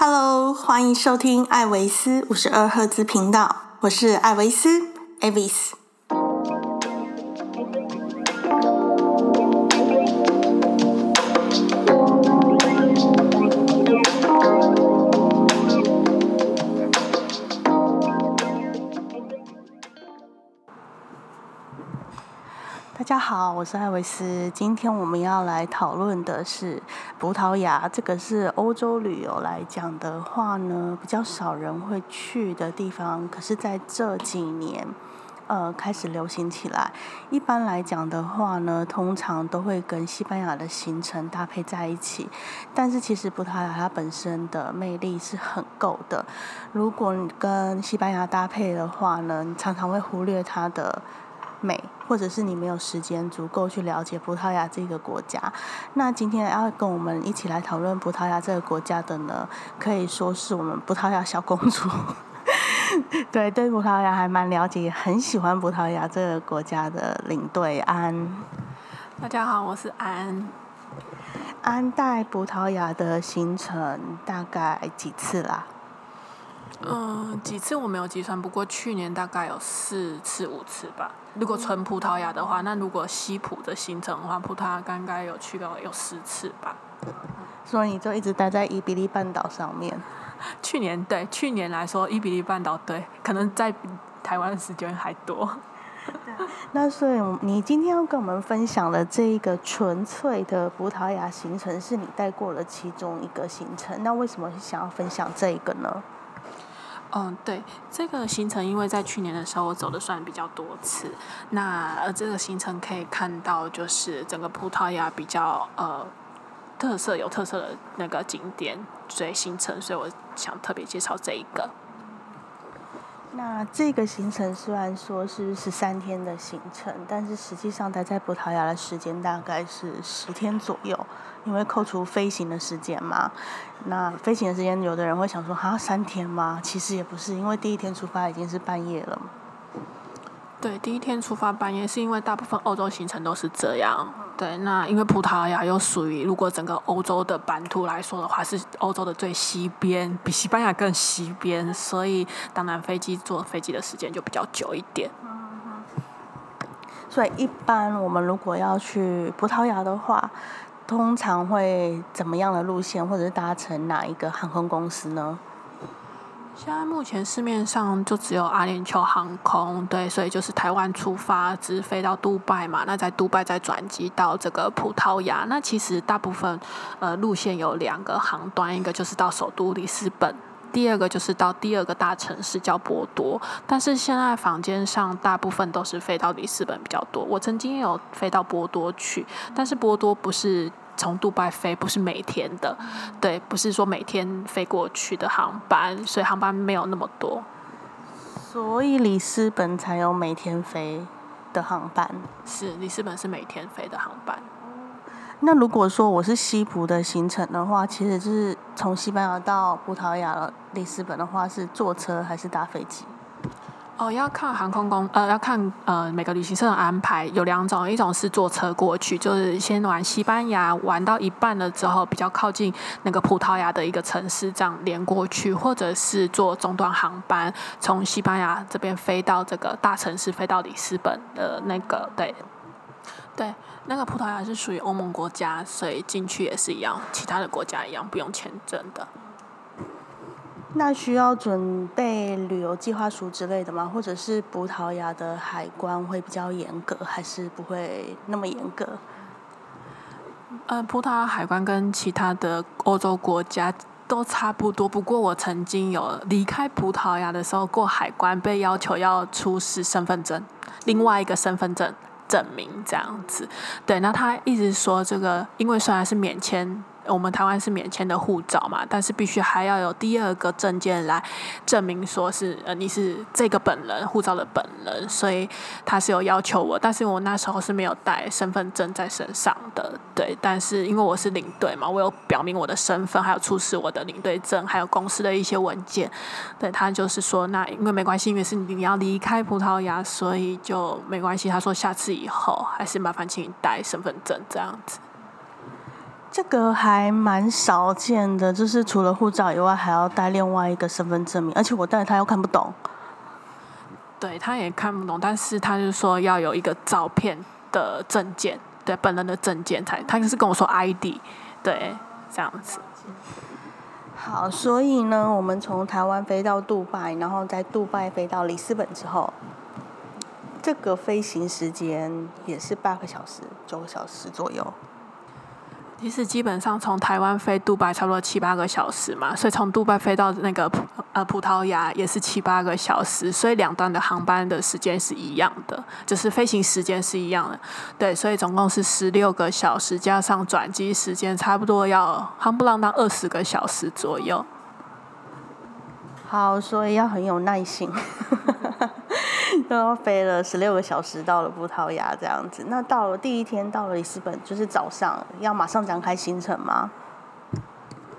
Hello，欢迎收听艾维斯五十二赫兹频道，我是艾维斯 Avis。好，我是艾维斯。今天我们要来讨论的是葡萄牙，这个是欧洲旅游来讲的话呢，比较少人会去的地方。可是在这几年，呃，开始流行起来。一般来讲的话呢，通常都会跟西班牙的行程搭配在一起。但是其实葡萄牙它本身的魅力是很够的。如果你跟西班牙搭配的话呢，你常常会忽略它的。美，或者是你没有时间足够去了解葡萄牙这个国家。那今天要跟我们一起来讨论葡萄牙这个国家的呢，可以说是我们葡萄牙小公主。对，对葡萄牙还蛮了解，也很喜欢葡萄牙这个国家的领队安。大家好，我是安。安带葡萄牙的行程大概几次啦？嗯，几次我没有计算，不过去年大概有四次五次吧。如果纯葡萄牙的话，那如果西普的行程的话，葡萄牙应该有去到有十次吧。所以你就一直待在伊比利半岛上面。去年对，去年来说伊比利半岛对，可能在台湾的时间还多。那所以你今天要跟我们分享的这一个纯粹的葡萄牙行程，是你带过了其中一个行程。那为什么想要分享这一个呢？嗯，对，这个行程因为在去年的时候我走的算比较多次，那呃这个行程可以看到就是整个葡萄牙比较呃特色有特色的那个景点所以行程，所以我想特别介绍这一个。那这个行程虽然说是十三天的行程，但是实际上待在葡萄牙的时间大概是十天左右，因为扣除飞行的时间嘛。那飞行的时间，有的人会想说，哈，三天吗？其实也不是，因为第一天出发已经是半夜了。对，第一天出发半夜，是因为大部分欧洲行程都是这样。对，那因为葡萄牙又属于，如果整个欧洲的版图来说的话，是欧洲的最西边，比西班牙更西边，所以当然飞机坐飞机的时间就比较久一点。所以一般我们如果要去葡萄牙的话，通常会怎么样的路线，或者是搭乘哪一个航空公司呢？现在目前市面上就只有阿联酋航空，对，所以就是台湾出发直飞到杜拜嘛，那在杜拜再转机到这个葡萄牙。那其实大部分呃路线有两个航段，一个就是到首都里斯本，第二个就是到第二个大城市叫波多。但是现在房间上大部分都是飞到里斯本比较多。我曾经有飞到波多去，但是波多不是。从杜拜飞不是每天的，对，不是说每天飞过去的航班，所以航班没有那么多。所以里斯本才有每天飞的航班。是，里斯本是每天飞的航班。那如果说我是西葡的行程的话，其实就是从西班牙到葡萄牙里斯本的话，是坐车还是搭飞机？哦，要看航空公呃，要看呃每个旅行社的安排，有两种，一种是坐车过去，就是先玩西班牙，玩到一半了之后，比较靠近那个葡萄牙的一个城市，这样连过去，或者是坐中段航班，从西班牙这边飞到这个大城市，飞到里斯本的那个，对，对，那个葡萄牙是属于欧盟国家，所以进去也是一样，其他的国家一样，不用签证的。那需要准备旅游计划书之类的吗？或者是葡萄牙的海关会比较严格，还是不会那么严格？呃，葡萄牙海关跟其他的欧洲国家都差不多。不过我曾经有离开葡萄牙的时候过海关，被要求要出示身份证，另外一个身份证证明这样子。对，那他一直说这个，因为虽然是免签。我们台湾是免签的护照嘛，但是必须还要有第二个证件来证明说是呃你是这个本人护照的本人，所以他是有要求我，但是我那时候是没有带身份证在身上的，对，但是因为我是领队嘛，我有表明我的身份，还有出示我的领队证，还有公司的一些文件，对他就是说那因为没关系，因为是你要离开葡萄牙，所以就没关系。他说下次以后还是麻烦请你带身份证这样子。这个还蛮少见的，就是除了护照以外，还要带另外一个身份证明，而且我带他又看不懂。对，他也看不懂，但是他就说要有一个照片的证件，对，本人的证件才，他就是跟我说 ID，对，这样子。好，所以呢，我们从台湾飞到杜拜，然后在杜拜飞到里斯本之后，这个飞行时间也是八个小时、九个小时左右。其实基本上从台湾飞杜拜差不多七八个小时嘛，所以从杜拜飞到那个葡呃葡萄牙也是七八个小时，所以两端的航班的时间是一样的，就是飞行时间是一样的，对，所以总共是十六个小时，加上转机时间，差不多要夯不啷当二十个小时左右。好，所以要很有耐心。又要飞了十六个小时到了葡萄牙这样子，那到了第一天到了里斯本，就是早上要马上展开行程吗？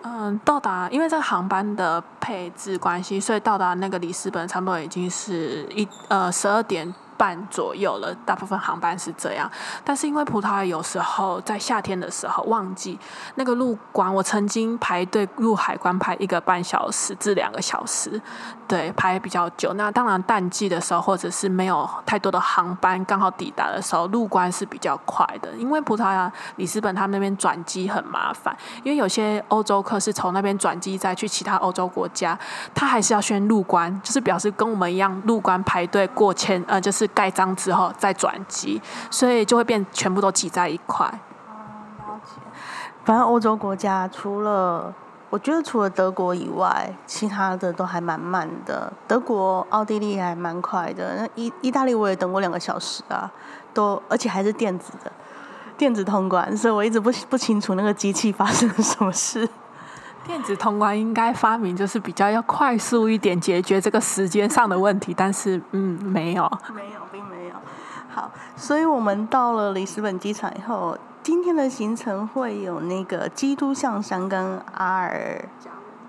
嗯，到达，因为这个航班的配置关系，所以到达那个里斯本差不多已经是一呃十二点。半左右了，大部分航班是这样。但是因为葡萄牙有时候在夏天的时候旺季，那个入关，我曾经排队入海关排一个半小时至两个小时，对，排比较久。那当然淡季的时候，或者是没有太多的航班刚好抵达的时候，入关是比较快的。因为葡萄牙里斯本他们那边转机很麻烦，因为有些欧洲客是从那边转机再去其他欧洲国家，他还是要先入关，就是表示跟我们一样入关排队过签，呃，就是。盖章之后再转机，所以就会变全部都挤在一块。反正欧洲国家除了我觉得除了德国以外，其他的都还蛮慢的。德国、奥地利还蛮快的。那意意大利我也等过两个小时啊，都而且还是电子的，电子通关，所以我一直不不清楚那个机器发生了什么事。电子通关应该发明就是比较要快速一点解决这个时间上的问题，但是嗯，没有，没有，并没有。好，所以我们到了里斯本机场以后，今天的行程会有那个基督象山跟阿尔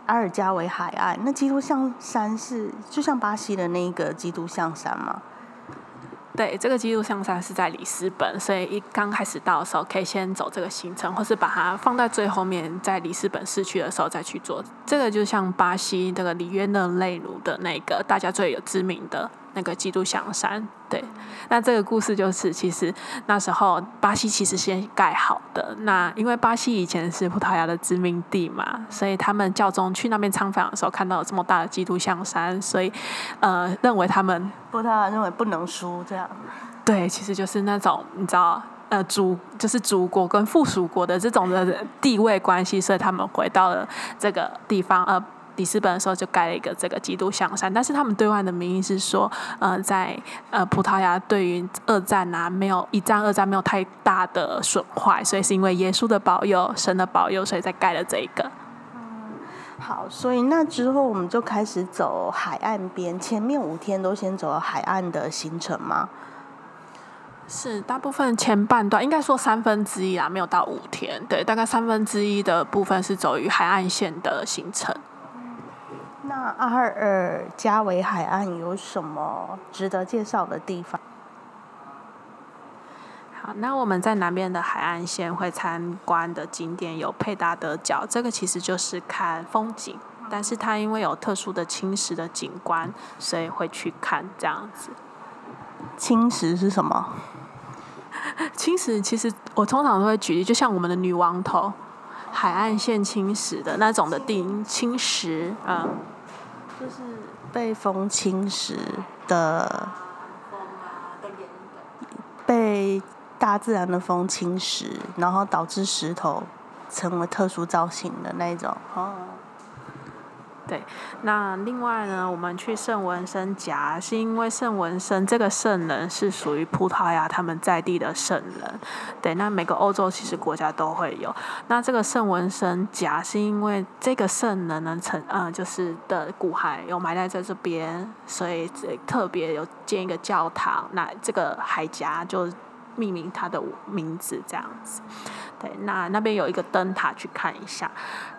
阿尔加维海岸。那基督象山是就像巴西的那个基督象山吗？对，这个基督象山是在里斯本，所以一刚开始到的时候，可以先走这个行程，或是把它放在最后面，在里斯本市区的时候再去做。这个就像巴西这个里约热内卢的那个大家最有知名的。那个基督象山，对，那这个故事就是，其实那时候巴西其实先盖好的。那因为巴西以前是葡萄牙的殖民地嘛，所以他们教宗去那边参访的时候，看到这么大的基督象山，所以呃，认为他们葡萄牙认为不能输这样。对，其实就是那种你知道，呃，主就是主国跟附属国的这种的地位关系，所以他们回到了这个地方，呃。里斯本的时候就盖了一个这个基督像山，但是他们对外的名义是说，呃，在呃葡萄牙对于二战啊没有一战二战没有太大的损坏，所以是因为耶稣的保佑、神的保佑，所以才盖了这一个。嗯，好，所以那之后我们就开始走海岸边，前面五天都先走海岸的行程吗？是，大部分前半段应该说三分之一啊，没有到五天，对，大概三分之一的部分是走于海岸线的行程。那阿尔加维海岸有什么值得介绍的地方？好，那我们在南边的海岸线会参观的景点有佩达德角，这个其实就是看风景，但是它因为有特殊的侵蚀的景观，所以会去看这样子。侵蚀是什么？侵蚀其实我通常都会举例，就像我们的女王头，海岸线侵蚀的那种的地青石，嗯。就是被风侵蚀的，被大自然的风侵蚀，然后导致石头成为特殊造型的那种。哦。对，那另外呢，我们去圣文森夹，是因为圣文森这个圣人是属于葡萄牙他们在地的圣人。对，那每个欧洲其实国家都会有。那这个圣文森夹是因为这个圣人呢，曾呃就是的骨骸有埋在在这边，所以特别有建一个教堂。那这个海峡就命名他的名字这样子。对，那那边有一个灯塔去看一下。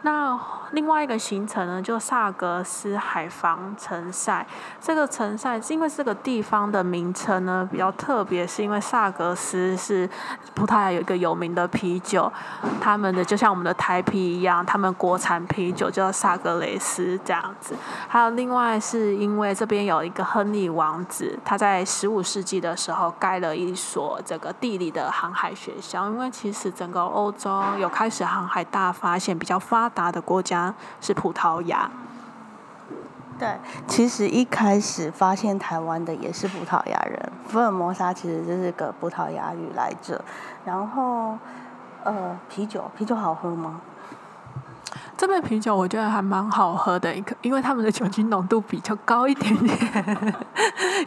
那另外一个行程呢，就萨格斯海防城塞。这个城塞是因为这个地方的名称呢比较特别，是因为萨格斯是葡萄牙有一个有名的啤酒，他们的就像我们的台啤一样，他们国产啤酒叫萨格雷斯这样子。还有另外是因为这边有一个亨利王子，他在十五世纪的时候盖了一所这个地理的航海学校，因为其实整个欧洲有开始航海大发现比较发达的国家是葡萄牙。对，其实一开始发现台湾的也是葡萄牙人，福尔摩沙其实就是个葡萄牙语来着。然后，呃，啤酒，啤酒好喝吗？这杯啤酒我觉得还蛮好喝的，一个因为他们的酒精浓度比较高一点点。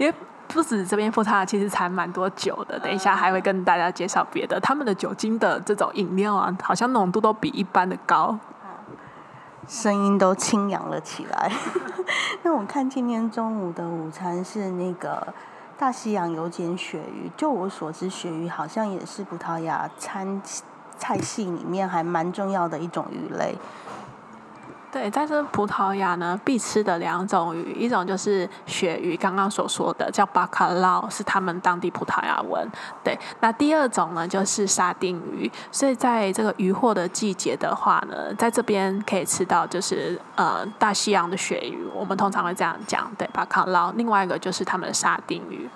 因 为不止这边葡萄牙其实产蛮多酒的，等一下还会跟大家介绍别的，他们的酒精的这种饮料啊，好像浓度都比一般的高。声音都清扬了起来。那我看今天中午的午餐是那个大西洋油煎鳕鱼。就我所知，鳕鱼好像也是葡萄牙餐菜系里面还蛮重要的一种鱼类。对，在这葡萄牙呢，必吃的两种鱼，一种就是鳕鱼，刚刚所说的叫巴卡捞，是他们当地葡萄牙文。对，那第二种呢，就是沙丁鱼。所以在这个渔获的季节的话呢，在这边可以吃到就是呃大西洋的鳕鱼，我们通常会这样讲，对，巴卡捞。另外一个就是他们的沙丁鱼，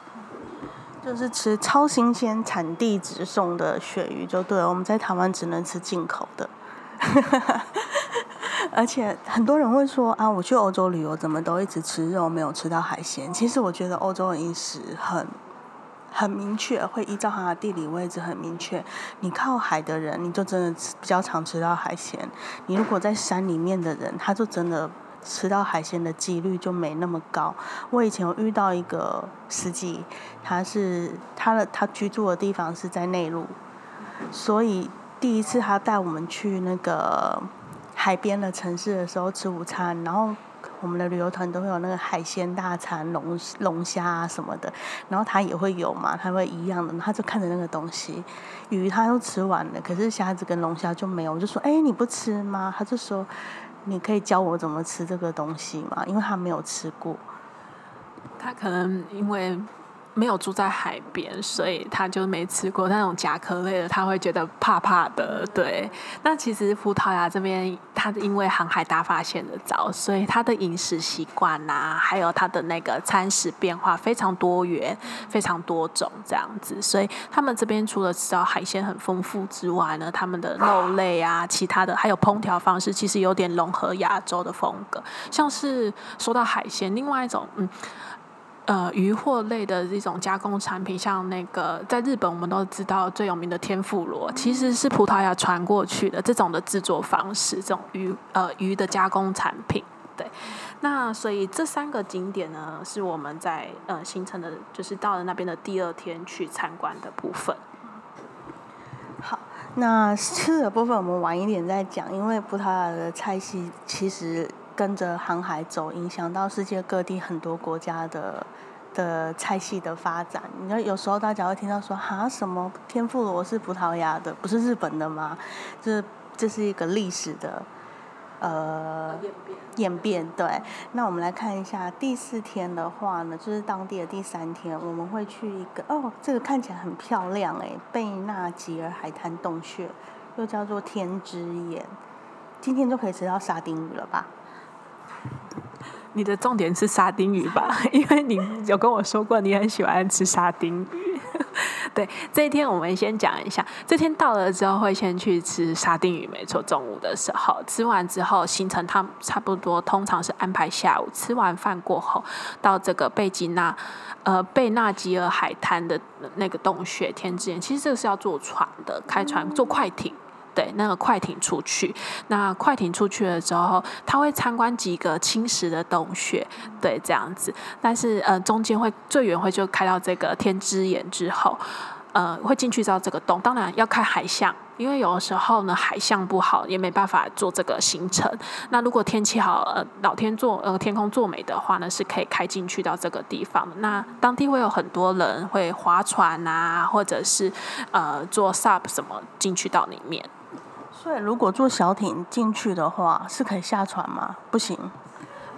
就是吃超新鲜、产地直送的鳕鱼就对了。我们在台湾只能吃进口的。而且很多人会说啊，我去欧洲旅游怎么都一直吃肉，没有吃到海鲜。其实我觉得欧洲的饮食很很明确，会依照它的地理位置很明确。你靠海的人，你就真的比较常吃到海鲜；你如果在山里面的人，他就真的吃到海鲜的几率就没那么高。我以前有遇到一个司机，他是他的他居住的地方是在内陆，所以第一次他带我们去那个。海边的城市的时候吃午餐，然后我们的旅游团都会有那个海鲜大餐，龙龙虾啊什么的，然后他也会有嘛，他会一样的，他就看着那个东西，鱼他都吃完了，可是虾子跟龙虾就没有，我就说，哎，你不吃吗？他就说，你可以教我怎么吃这个东西吗？因为他没有吃过，他可能因为。没有住在海边，所以他就没吃过那种甲壳类的，他会觉得怕怕的。对，那其实葡萄牙这边，它因为航海大发现的早，所以它的饮食习惯呐，还有它的那个餐食变化非常多元，非常多种这样子。所以他们这边除了吃到海鲜很丰富之外呢，他们的肉类啊，其他的还有烹调方式，其实有点融合亚洲的风格。像是说到海鲜，另外一种嗯。呃，鱼货类的这种加工产品，像那个在日本，我们都知道最有名的天妇罗，其实是葡萄牙传过去的这种的制作方式，这种鱼呃鱼的加工产品。对，那所以这三个景点呢，是我们在呃行程的，就是到了那边的第二天去参观的部分。好，那吃的部分我们晚一点再讲，因为葡萄牙的菜系其实。跟着航海走，影响到世界各地很多国家的的菜系的发展。你知有时候大家会听到说，哈，什么天妇罗是葡萄牙的，不是日本的吗？这这是一个历史的呃演变。演变对。那我们来看一下第四天的话呢，就是当地的第三天，我们会去一个哦，这个看起来很漂亮哎，贝纳吉尔海滩洞穴，又叫做天之眼。今天就可以吃到沙丁鱼了吧？你的重点是沙丁鱼吧？因为你有跟我说过你很喜欢吃沙丁鱼。对，这一天我们先讲一下。这天到了之后会先去吃沙丁鱼，没错。中午的时候吃完之后，行程它差不多通常是安排下午吃完饭过后，到这个贝吉纳呃贝纳吉尔海滩的那个洞穴天之眼。其实这个是要坐船的，开船坐快艇。对，那个快艇出去，那快艇出去了之后，他会参观几个侵蚀的洞穴，对，这样子。但是呃，中间会最远会就开到这个天之眼之后，呃，会进去到这个洞，当然要开海象，因为有的时候呢海象不好，也没办法做这个行程。那如果天气好，呃，老天做呃天空作美的话呢，是可以开进去到这个地方的。那当地会有很多人会划船啊，或者是呃坐 SUP 什么进去到里面。所以如果坐小艇进去的话，是可以下船吗？不行。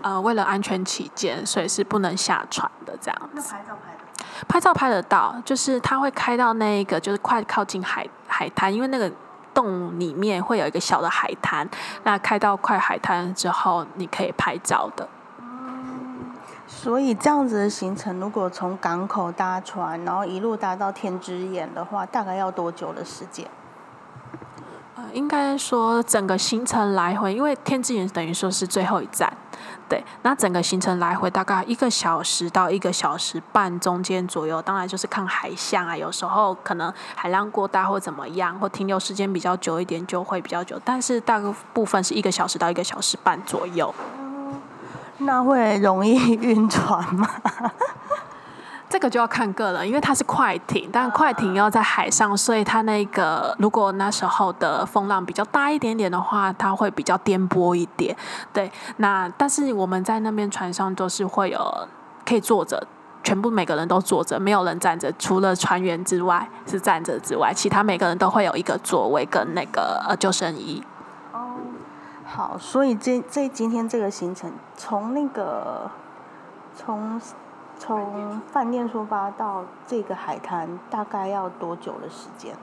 呃，为了安全起见，所以是不能下船的这样子。拍照拍的？拍照拍得到，就是它会开到那个，就是快靠近海海滩，因为那个洞里面会有一个小的海滩。那开到快海滩之后，你可以拍照的。所以这样子的行程，如果从港口搭船，然后一路搭到天之眼的话，大概要多久的时间？应该说整个行程来回，因为天之眼等于说是最后一站。对，那整个行程来回大概一个小时到一个小时半中间左右，当然就是看海象啊，有时候可能海浪过大或怎么样，或停留时间比较久一点就会比较久，但是大部分是一个小时到一个小时半左右。那会容易晕船吗？这个就要看个人，因为它是快艇，但快艇要在海上，所以它那个如果那时候的风浪比较大一点点的话，它会比较颠簸一点。对，那但是我们在那边船上都是会有可以坐着，全部每个人都坐着，没有人站着，除了船员之外是站着之外，其他每个人都会有一个座位跟那个呃救生衣。哦，好，所以这这今天这个行程从那个从。从饭店出发到这个海滩，大概要多久的时间？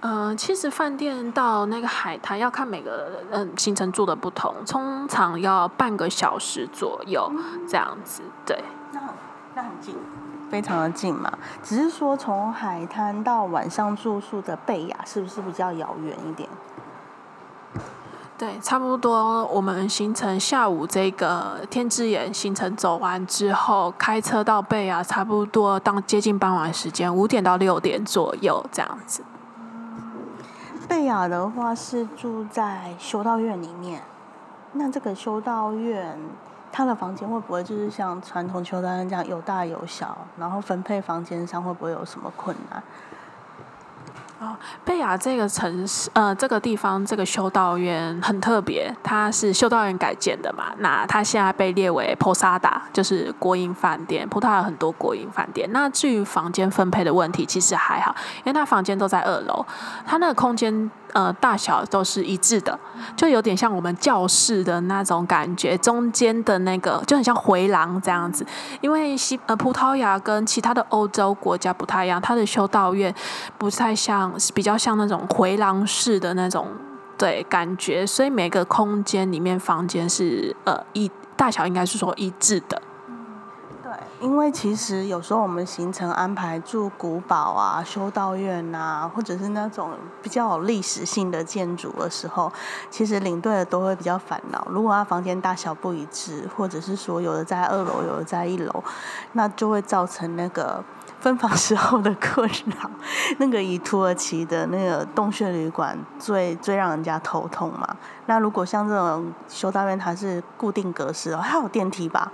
嗯，其实饭店到那个海滩要看每个嗯行程住的不同，通常要半个小时左右这样子。对，那那很近，非常的近嘛。只是说从海滩到晚上住宿的贝雅，是不是比较遥远一点？对，差不多。我们行程下午这个天之眼行程走完之后，开车到贝亚，差不多当接近傍晚时间，五点到六点左右这样子。贝雅的话是住在修道院里面，那这个修道院，它的房间会不会就是像传统修道院这样有大有小？然后分配房间上会不会有什么困难？哦，贝雅这个城市，呃，这个地方这个修道院很特别，它是修道院改建的嘛。那它现在被列为 Posada，就是国营饭店。葡萄牙很多国营饭店。那至于房间分配的问题，其实还好，因为它房间都在二楼，它那个空间。呃，大小都是一致的，就有点像我们教室的那种感觉，中间的那个就很像回廊这样子。因为西呃葡萄牙跟其他的欧洲国家不太一样，它的修道院不太像，比较像那种回廊式的那种对感觉，所以每个空间里面房间是呃一大小应该是说一致的。因为其实有时候我们行程安排住古堡啊、修道院啊，或者是那种比较有历史性的建筑的时候，其实领队的都会比较烦恼。如果他房间大小不一致，或者是说有的在二楼，有的在一楼，那就会造成那个分房时候的困扰。那个以土耳其的那个洞穴旅馆最最让人家头痛嘛。那如果像这种修道院，它是固定格式哦，它有电梯吧？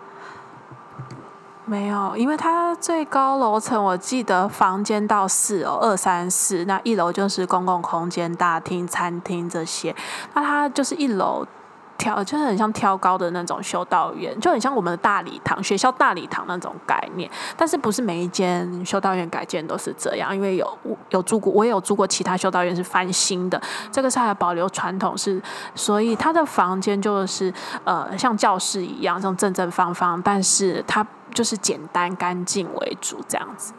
没有，因为它最高楼层我记得房间到四楼，二三四，那一楼就是公共空间、大厅、餐厅这些。那它就是一楼挑，就是很像挑高的那种修道院，就很像我们的大礼堂、学校大礼堂那种概念。但是不是每一间修道院改建都是这样？因为有有住过，我也有住过其他修道院是翻新的，这个是还保留传统，是所以它的房间就是呃像教室一样，这种正正方方，但是它。就是简单干净为主这样子。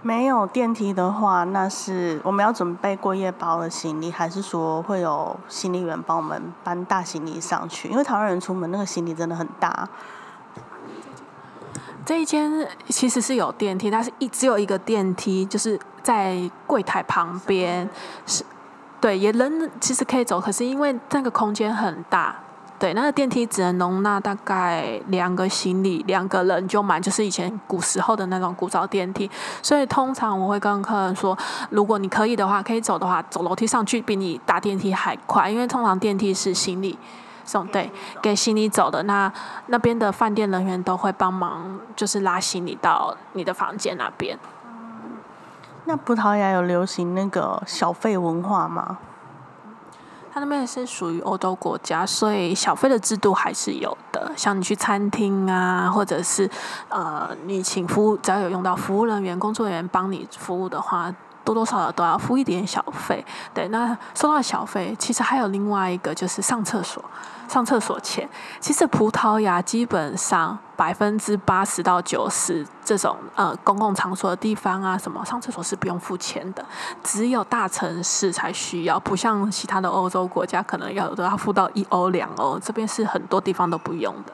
没有电梯的话，那是我们要准备过夜包的行李，还是说会有行李员帮我们搬大行李上去？因为台湾人出门那个行李真的很大。这一间其实是有电梯，但是一只有一个电梯，就是在柜台旁边，是对，也人其实可以走，可是因为那个空间很大。对，那个电梯只能容纳大概两个行李，两个人就满，就是以前古时候的那种古早电梯。所以通常我会跟客人说，如果你可以的话，可以走的话，走楼梯上去比你搭电梯还快，因为通常电梯是行李送，对，给行李走的。那那边的饭店人员都会帮忙，就是拉行李到你的房间那边。那葡萄牙有流行那个小费文化吗？它那边是属于欧洲国家，所以小费的制度还是有的。像你去餐厅啊，或者是呃，你请服务，只要有用到服务人员、工作人员帮你服务的话。多多少少都要付一点小费，对。那收到小费，其实还有另外一个就是上厕所，上厕所钱。其实葡萄牙基本上百分之八十到九十这种呃公共场所的地方啊，什么上厕所是不用付钱的，只有大城市才需要，不像其他的欧洲国家可能要都要付到一欧两欧，这边是很多地方都不用的。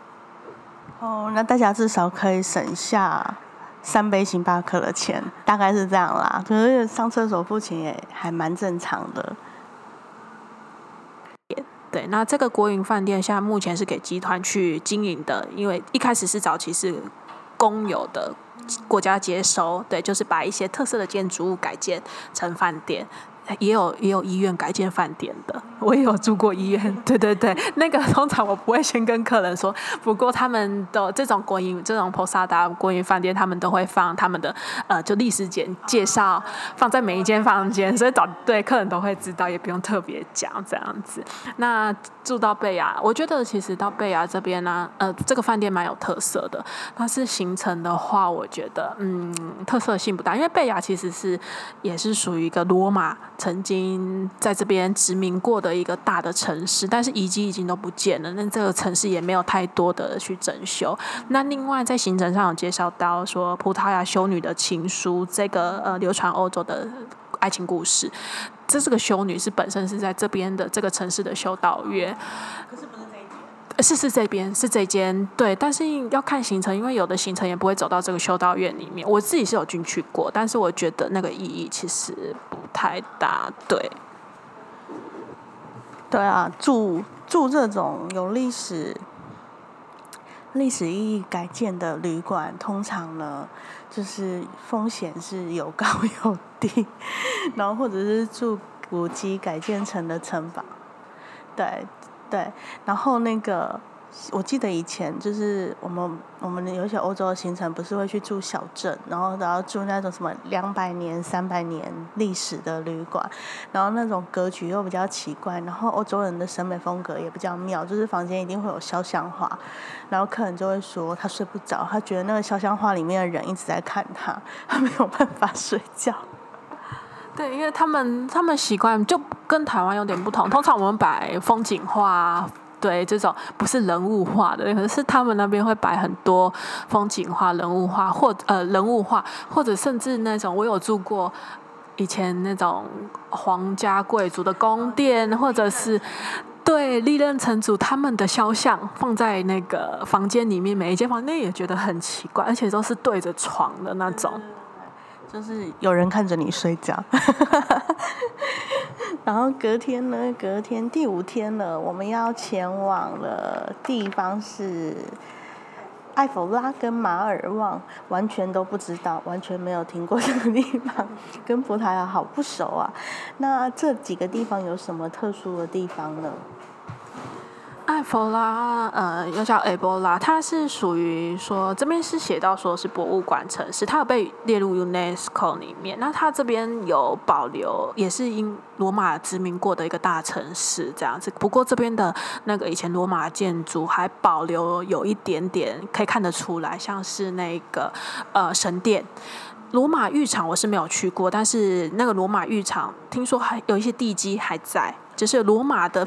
哦，那大家至少可以省下。三杯星巴克的钱大概是这样啦，可是上厕所付钱也还蛮正常的。对，那这个国营饭店现在目前是给集团去经营的，因为一开始是早期是公有的，国家接收，对，就是把一些特色的建筑物改建成饭店。也有也有医院改建饭店的，我也有住过医院。对对对，那个 通常我不会先跟客人说，不过他们的这种国营这种 posada 国营饭店，他们都会放他们的呃就历史简介绍放在每一间房间，所以早对客人都会知道，也不用特别讲这样子。那住到贝亚，我觉得其实到贝亚这边呢，呃，这个饭店蛮有特色的。但是行程的话，我觉得嗯特色性不大，因为贝亚其实是也是属于一个罗马。曾经在这边殖民过的一个大的城市，但是遗迹已经都不见了。那这个城市也没有太多的去整修。那另外在行程上有介绍到说，葡萄牙修女的情书，这个呃流传欧洲的爱情故事。这是个修女是本身是在这边的这个城市的修道院。是？是这边是这间对，但是要看行程，因为有的行程也不会走到这个修道院里面。我自己是有进去过，但是我觉得那个意义其实不。太大，对，对啊，住住这种有历史、历史意义改建的旅馆，通常呢，就是风险是有高有低，然后或者是住古迹改建成的城堡，对对，然后那个。我记得以前就是我们我们有些欧洲的行程，不是会去住小镇，然后然后住那种什么两百年、三百年历史的旅馆，然后那种格局又比较奇怪，然后欧洲人的审美风格也比较妙，就是房间一定会有肖像画，然后客人就会说他睡不着，他觉得那个肖像画里面的人一直在看他，他没有办法睡觉。对，因为他们他们习惯就跟台湾有点不同，通常我们摆风景画。对，这种不是人物画的，可是他们那边会摆很多风景画、人物画，或呃人物画，或者甚至那种我有住过以前那种皇家贵族的宫殿，或者是对历任城主他们的肖像放在那个房间里面，每一间房间也觉得很奇怪，而且都是对着床的那种。就是有人看着你睡觉，然后隔天呢？隔天第五天了，我们要前往的地方是埃弗拉跟马尔旺，完全都不知道，完全没有听过这个地方，跟葡萄牙好不熟啊。那这几个地方有什么特殊的地方呢？埃弗拉，呃，又叫埃博拉，它是属于说这边是写到说是博物馆城市，它有被列入 UNESCO 里面。那它这边有保留，也是因罗马殖民过的一个大城市这样子。不过这边的那个以前罗马建筑还保留有一点点可以看得出来，像是那个呃神殿。罗马浴场我是没有去过，但是那个罗马浴场听说还有一些地基还在，就是罗马的。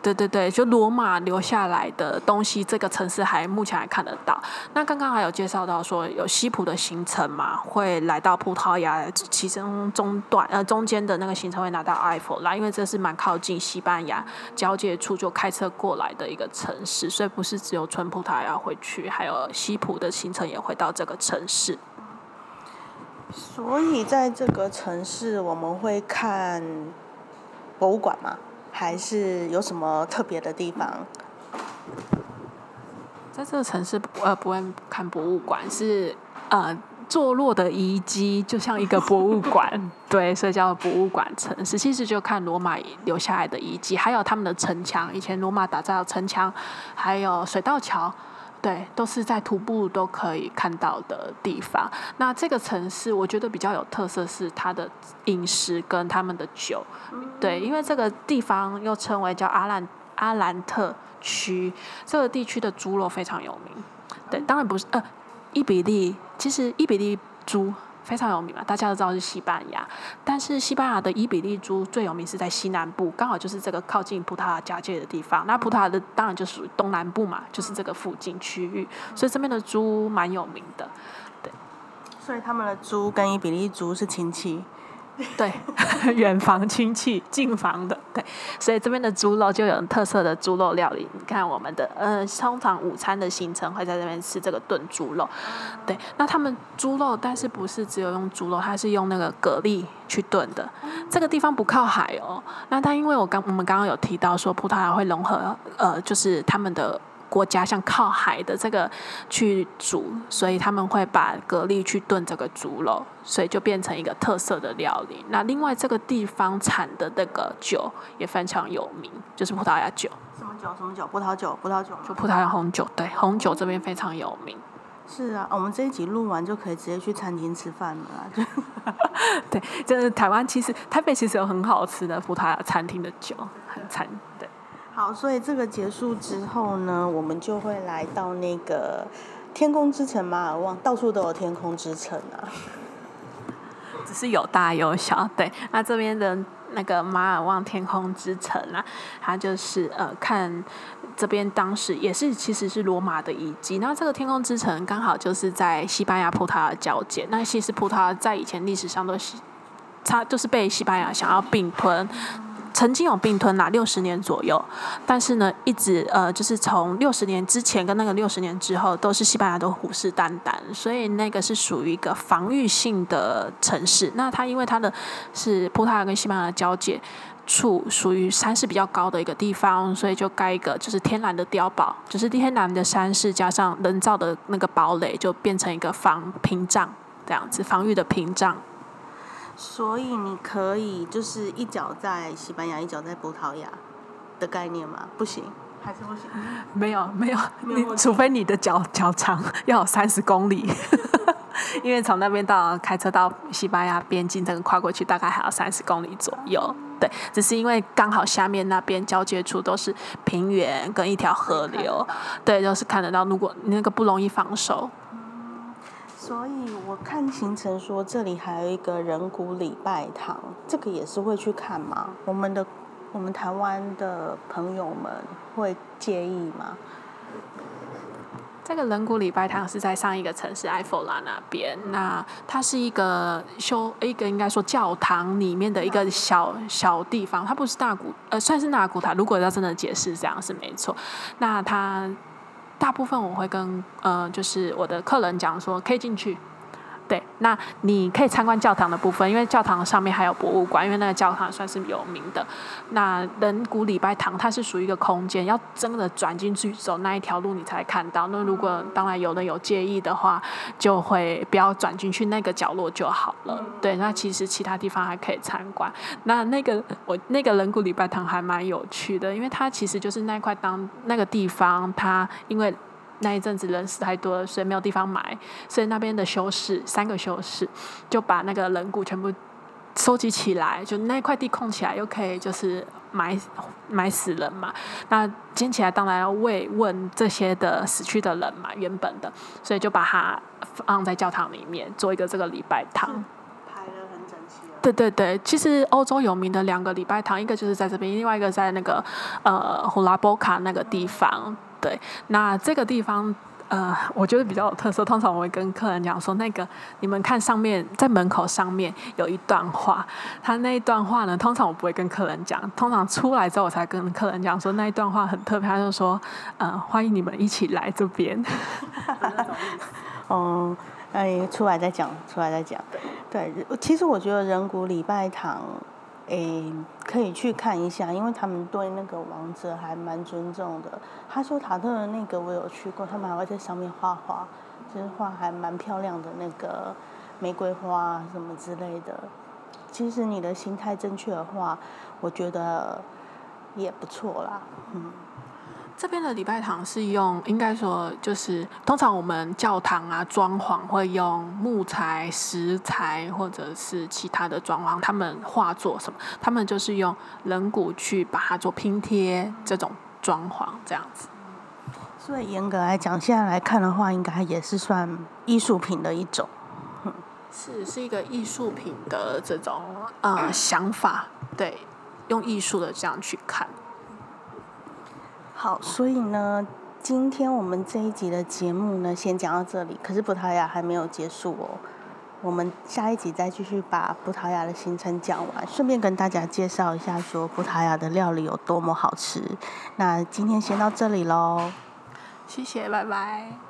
对对对，就罗马留下来的东西，这个城市还目前还看得到。那刚刚还有介绍到说有西普的行程嘛，会来到葡萄牙，其中中段呃中间的那个行程会拿到埃弗拉，因为这是蛮靠近西班牙交界处，就开车过来的一个城市，所以不是只有纯葡萄牙会去，还有西普的行程也会到这个城市。所以在这个城市，我们会看博物馆吗？还是有什么特别的地方？在这个城市，呃，不会看博物馆，是呃，坐落的遗迹，就像一个博物馆，对，所以叫博物馆城市。其实就看罗马留下来的遗迹，还有他们的城墙，以前罗马打造的城墙，还有水道桥。对，都是在徒步都可以看到的地方。那这个城市，我觉得比较有特色是它的饮食跟他们的酒。对，因为这个地方又称为叫阿兰阿兰特区，这个地区的猪肉非常有名。对，当然不是呃，伊比利，其实伊比利猪。非常有名嘛，大家都知道是西班牙，但是西班牙的伊比利猪最有名是在西南部，刚好就是这个靠近葡萄牙交界的地方。那葡萄牙的当然就属于东南部嘛，就是这个附近区域，所以这边的猪蛮有名的。对，所以他们的猪跟伊比利猪是亲戚。对，远房亲戚近房的，对，所以这边的猪肉就有特色的猪肉料理。你看我们的，呃，通常午餐的行程会在这边吃这个炖猪肉，对。那他们猪肉，但是不是只有用猪肉，它是用那个蛤蜊去炖的。这个地方不靠海哦，那它因为我刚我们刚刚有提到说葡萄牙会融合，呃，就是他们的。国家像靠海的这个去煮，所以他们会把蛤蜊去炖这个猪肉，所以就变成一个特色的料理。那另外这个地方产的那个酒也非常有名，就是葡萄牙酒。什么酒？什么酒？葡萄酒？葡萄酒？就葡萄牙红酒。对，红酒这边非常有名。是啊，我们这一集录完就可以直接去餐厅吃饭了。对，就是台湾其实台北其实有很好吃的葡萄牙餐厅的酒，很餐对。好，所以这个结束之后呢，我们就会来到那个天空之城马尔旺，到处都有天空之城啊，只是有大有小。对，那这边的那个马尔旺天空之城啊，它就是呃，看这边当时也是其实是罗马的遗迹。那这个天空之城刚好就是在西班牙葡萄牙交界。那其实葡萄牙在以前历史上都是它就是被西班牙想要并吞。曾经有并吞啦，六十年左右，但是呢，一直呃，就是从六十年之前跟那个六十年之后，都是西班牙都虎视眈眈，所以那个是属于一个防御性的城市。那它因为它的是葡萄牙跟西班牙的交界处，属于山势比较高的一个地方，所以就盖一个就是天然的碉堡，就是天然的山势加上人造的那个堡垒，就变成一个防屏障这样子，防御的屏障。所以你可以就是一脚在西班牙，一脚在葡萄牙的概念吗？不行，还是不行？没有没有，你除非你的脚脚长要有三十公里，因为从那边到开车到西班牙边境，这个跨过去大概还要三十公里左右。对，只是因为刚好下面那边交接处都是平原跟一条河流，对，就是看得到。如果你那个不容易防守。所以我看行程说这里还有一个人骨礼拜堂，这个也是会去看吗？我们的我们台湾的朋友们会介意吗？这个人骨礼拜堂是在上一个城市埃弗拉那边，那它是一个修一个应该说教堂里面的一个小小地方，它不是大古呃算是大古塔，如果要真的解释这样是没错，那它。大部分我会跟呃，就是我的客人讲说，可以进去。对，那你可以参观教堂的部分，因为教堂上面还有博物馆，因为那个教堂算是有名的。那人骨礼拜堂它是属于一个空间，要真的转进去走那一条路你才看到。那如果当然有的有介意的话，就会不要转进去那个角落就好了。对，那其实其他地方还可以参观。那那个我那个人骨礼拜堂还蛮有趣的，因为它其实就是那块当那个地方，它因为。那一阵子人死太多了，所以没有地方埋，所以那边的修士三个修士就把那个人骨全部收集起来，就那块地空起来，又可以就是埋埋死人嘛。那捡起来当然要慰问这些的死去的人嘛，原本的，所以就把它放在教堂里面做一个这个礼拜堂。对对对，其实欧洲有名的两个礼拜堂，一个就是在这边，另外一个在那个呃胡拉波卡那个地方。对，那这个地方，呃，我觉得比较有特色。通常我会跟客人讲说，那个你们看上面，在门口上面有一段话，他那一段话呢，通常我不会跟客人讲，通常出来之后我才跟客人讲说那一段话很特别，他就说，呃，欢迎你们一起来这边。哦，哎，出来再讲，出来再讲。对，其实我觉得人骨礼拜堂。诶，可以去看一下，因为他们对那个王者还蛮尊重的。他说塔特的那个我有去过，他们还会在上面画画，就是画还蛮漂亮的那个玫瑰花什么之类的。其实你的心态正确的话，我觉得也不错啦。嗯，这边的礼拜堂是用，应该说就是通常我们教堂啊装潢会用木材、石材或者是其他的装潢，他们画作什么，他们就是用人骨去把它做拼贴这种装潢这样子。所以严格来讲，现在来看的话，应该也是算艺术品的一种。是是一个艺术品的这种呃想法，对，用艺术的这样去看。好，所以呢，今天我们这一集的节目呢，先讲到这里。可是葡萄牙还没有结束哦，我们下一集再继续把葡萄牙的行程讲完，顺便跟大家介绍一下，说葡萄牙的料理有多么好吃。那今天先到这里喽，谢谢，拜拜。